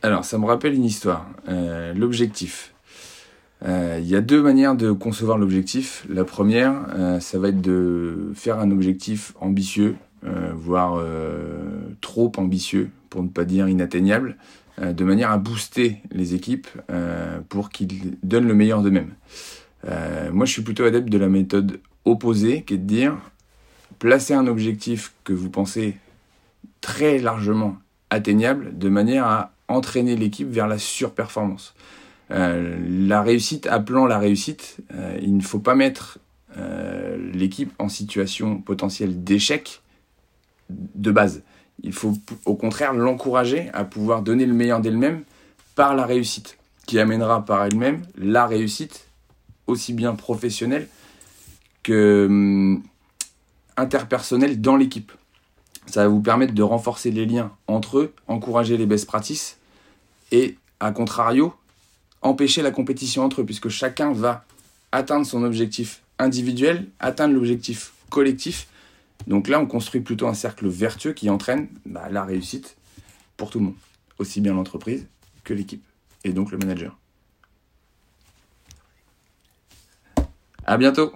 Alors, ça me rappelle une histoire. Euh, l'objectif. Euh, Il y a deux manières de concevoir l'objectif. La première, euh, ça va être de faire un objectif ambitieux, voire trop ambitieux, pour ne pas dire inatteignable, de manière à booster les équipes pour qu'ils donnent le meilleur d'eux-mêmes. Moi, je suis plutôt adepte de la méthode opposée, qui est de dire placer un objectif que vous pensez très largement atteignable, de manière à entraîner l'équipe vers la surperformance. Euh, la réussite appelant la réussite, euh, il ne faut pas mettre euh, l'équipe en situation potentielle d'échec de base. Il faut au contraire l'encourager à pouvoir donner le meilleur d'elle-même par la réussite, qui amènera par elle-même la réussite aussi bien professionnelle que hum, interpersonnelle dans l'équipe. Ça va vous permettre de renforcer les liens entre eux, encourager les best practices et, à contrario, empêcher la compétition entre eux, puisque chacun va atteindre son objectif individuel, atteindre l'objectif collectif. Donc là, on construit plutôt un cercle vertueux qui entraîne bah, la réussite pour tout le monde, aussi bien l'entreprise que l'équipe, et donc le manager. À bientôt